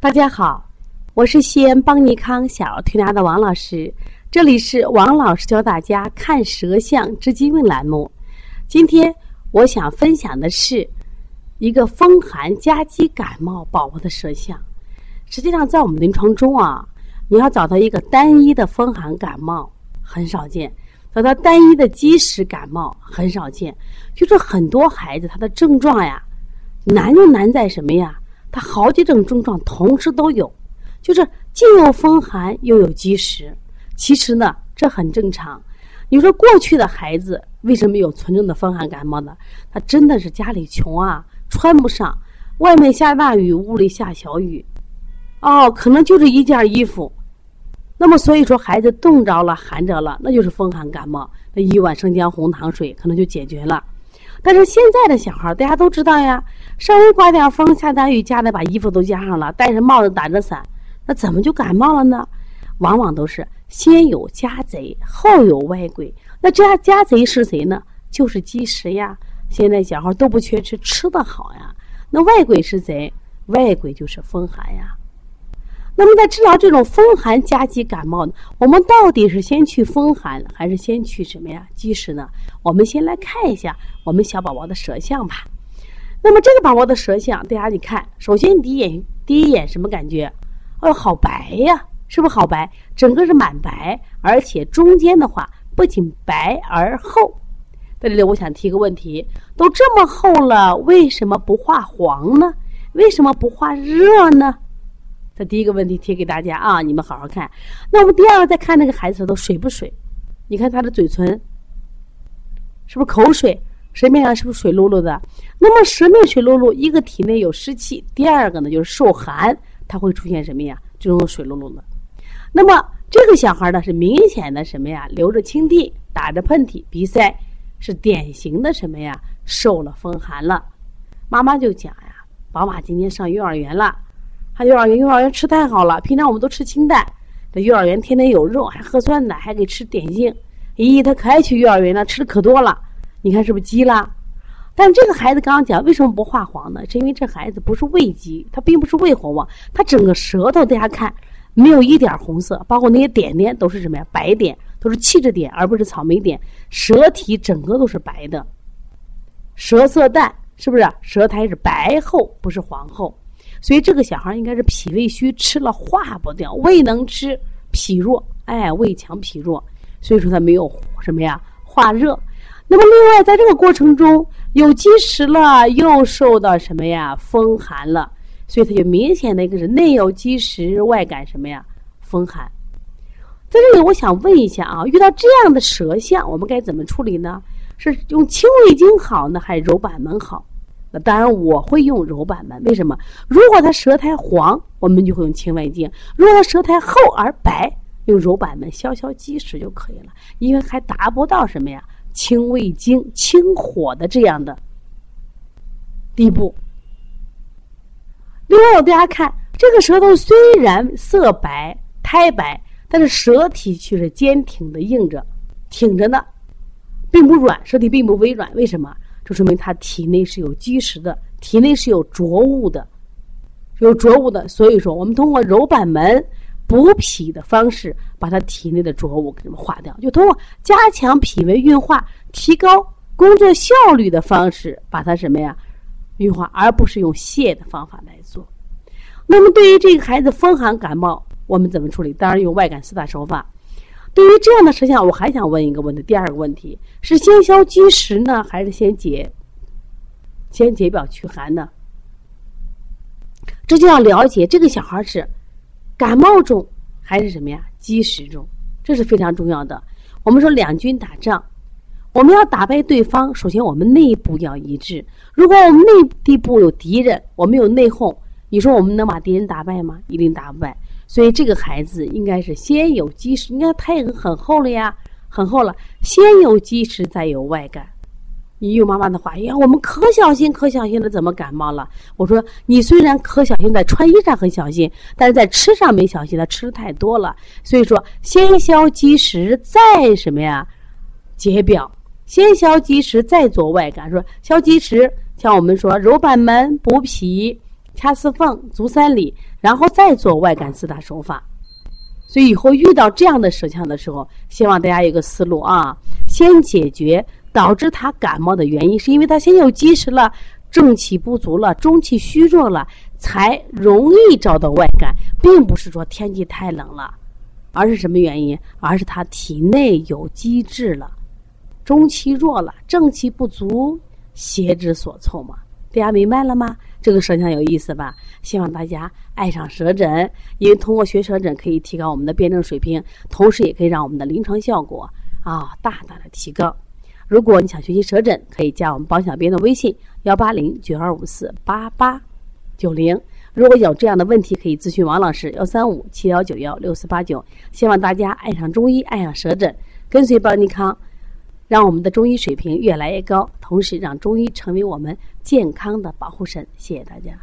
大家好，我是西安邦尼康小儿推拿的王老师，这里是王老师教大家看舌象治疾病栏目。今天我想分享的是一个风寒夹击感冒宝宝的舌象。实际上，在我们临床中啊，你要找到一个单一的风寒感冒很少见，找到单一的积食感冒很少见。就是很多孩子他的症状呀，难就难在什么呀？他好几种症状同时都有，就是既有风寒又有积食。其实呢，这很正常。你说过去的孩子为什么有纯正的风寒感冒呢？他真的是家里穷啊，穿不上，外面下大雨，屋里下小雨，哦，可能就这一件衣服。那么所以说，孩子冻着了、寒着了，那就是风寒感冒，那一碗生姜红糖水可能就解决了。但是现在的小孩，大家都知道呀，稍微刮点风、下点雨，家里把衣服都加上了，戴着帽子、打着伞，那怎么就感冒了呢？往往都是先有家贼，后有外鬼。那家家贼是谁呢？就是积食呀。现在小孩都不缺吃，吃的好呀。那外鬼是谁？外鬼就是风寒呀。那么在治疗这种风寒夹击感冒呢，我们到底是先去风寒，还是先去什么呀积食呢？我们先来看一下我们小宝宝的舌象吧。那么这个宝宝的舌象，大家你看，首先第一眼第一眼什么感觉？哦，好白呀，是不是好白？整个是满白，而且中间的话不仅白而厚。在这里，我想提个问题：都这么厚了，为什么不化黄呢？为什么不化热呢？这第一个问题提给大家啊，你们好好看。那我们第二个再看那个孩子都水不水？你看他的嘴唇是不是口水？舌面上是不是水漉漉的？那么舌面水漉漉，一个体内有湿气，第二个呢就是受寒，它会出现什么呀？这种水漉漉的。那么这个小孩呢是明显的什么呀？流着清涕，打着喷嚏，鼻塞，是典型的什么呀？受了风寒了。妈妈就讲呀，宝马今天上幼儿园了。他幼儿园，幼儿园吃太好了。平常我们都吃清淡，这幼儿园天天有肉，还喝酸奶，还给吃点心。咦，他可爱去幼儿园了，吃的可多了。你看是不是积了？但这个孩子刚刚讲为什么不化黄呢？是因为这孩子不是胃积，他并不是胃红旺，他整个舌头大家看没有一点红色，包括那些点点都是什么呀？白点，都是气质点，而不是草莓点。舌体整个都是白的，舌色淡，是不是？舌苔是白厚，不是黄厚。所以这个小孩应该是脾胃虚，吃了化不掉，胃能吃，脾弱，哎，胃强脾弱，所以说他没有什么呀化热。那么另外在这个过程中有积食了，又受到什么呀风寒了，所以他就明显的一个是内有积食，外感什么呀风寒。在这里我想问一下啊，遇到这样的舌象，我们该怎么处理呢？是用清胃经好呢，还是揉板门好？那当然，我会用揉板门。为什么？如果他舌苔黄，我们就会用清胃经；如果他舌苔厚而白，用揉板门消消积食就可以了。因为还达不到什么呀，清胃经、清火的这样的地步。另外，大家看这个舌头虽然色白、苔白，但是舌体却是坚挺的硬着，挺着呢，并不软，舌体并不微软。为什么？就说明他体内是有积食的，体内是有浊物的，有浊物的。所以说，我们通过揉板门、补脾的方式，把他体内的浊物给他们化掉。就通过加强脾胃运化、提高工作效率的方式，把它什么呀运化，而不是用泻的方法来做。那么，对于这个孩子风寒感冒，我们怎么处理？当然用外感四大手法。对于这样的实象，我还想问一个问题。第二个问题是先消积食呢，还是先解先解表驱寒呢？这就要了解这个小孩是感冒中还是什么呀？积食中，这是非常重要的。我们说两军打仗，我们要打败对方，首先我们内部要一致。如果我们内地部有敌人，我们有内讧，你说我们能把敌人打败吗？一定打不败。所以这个孩子应该是先有积食，你看他已经很厚了呀，很厚了。先有积食，再有外感。你用妈妈的话，呀，我们可小心，可小心的，怎么感冒了？我说你虽然可小心，在穿衣上很小心，但是在吃上没小心，他吃的太多了。所以说，先消积食，再什么呀？解表。先消积食，再做外感。说消积食，像我们说揉板门补脾。掐四缝、足三里，然后再做外感四大手法。所以以后遇到这样的舌象的时候，希望大家有个思路啊，先解决导致他感冒的原因，是因为他先有积食了，正气不足了，中气虚弱了，才容易找到外感，并不是说天气太冷了，而是什么原因？而是他体内有积滞了，中气弱了，正气不足，邪之所凑嘛。大家明白了吗？这个舌象有意思吧？希望大家爱上舌诊，因为通过学舌诊可以提高我们的辩证水平，同时也可以让我们的临床效果啊大大的提高。如果你想学习舌诊，可以加我们保小编的微信幺八零九二五四八八九零。如果有这样的问题，可以咨询王老师幺三五七幺九幺六四八九。希望大家爱上中医，爱上舌诊，跟随邦尼康。让我们的中医水平越来越高，同时让中医成为我们健康的保护神。谢谢大家。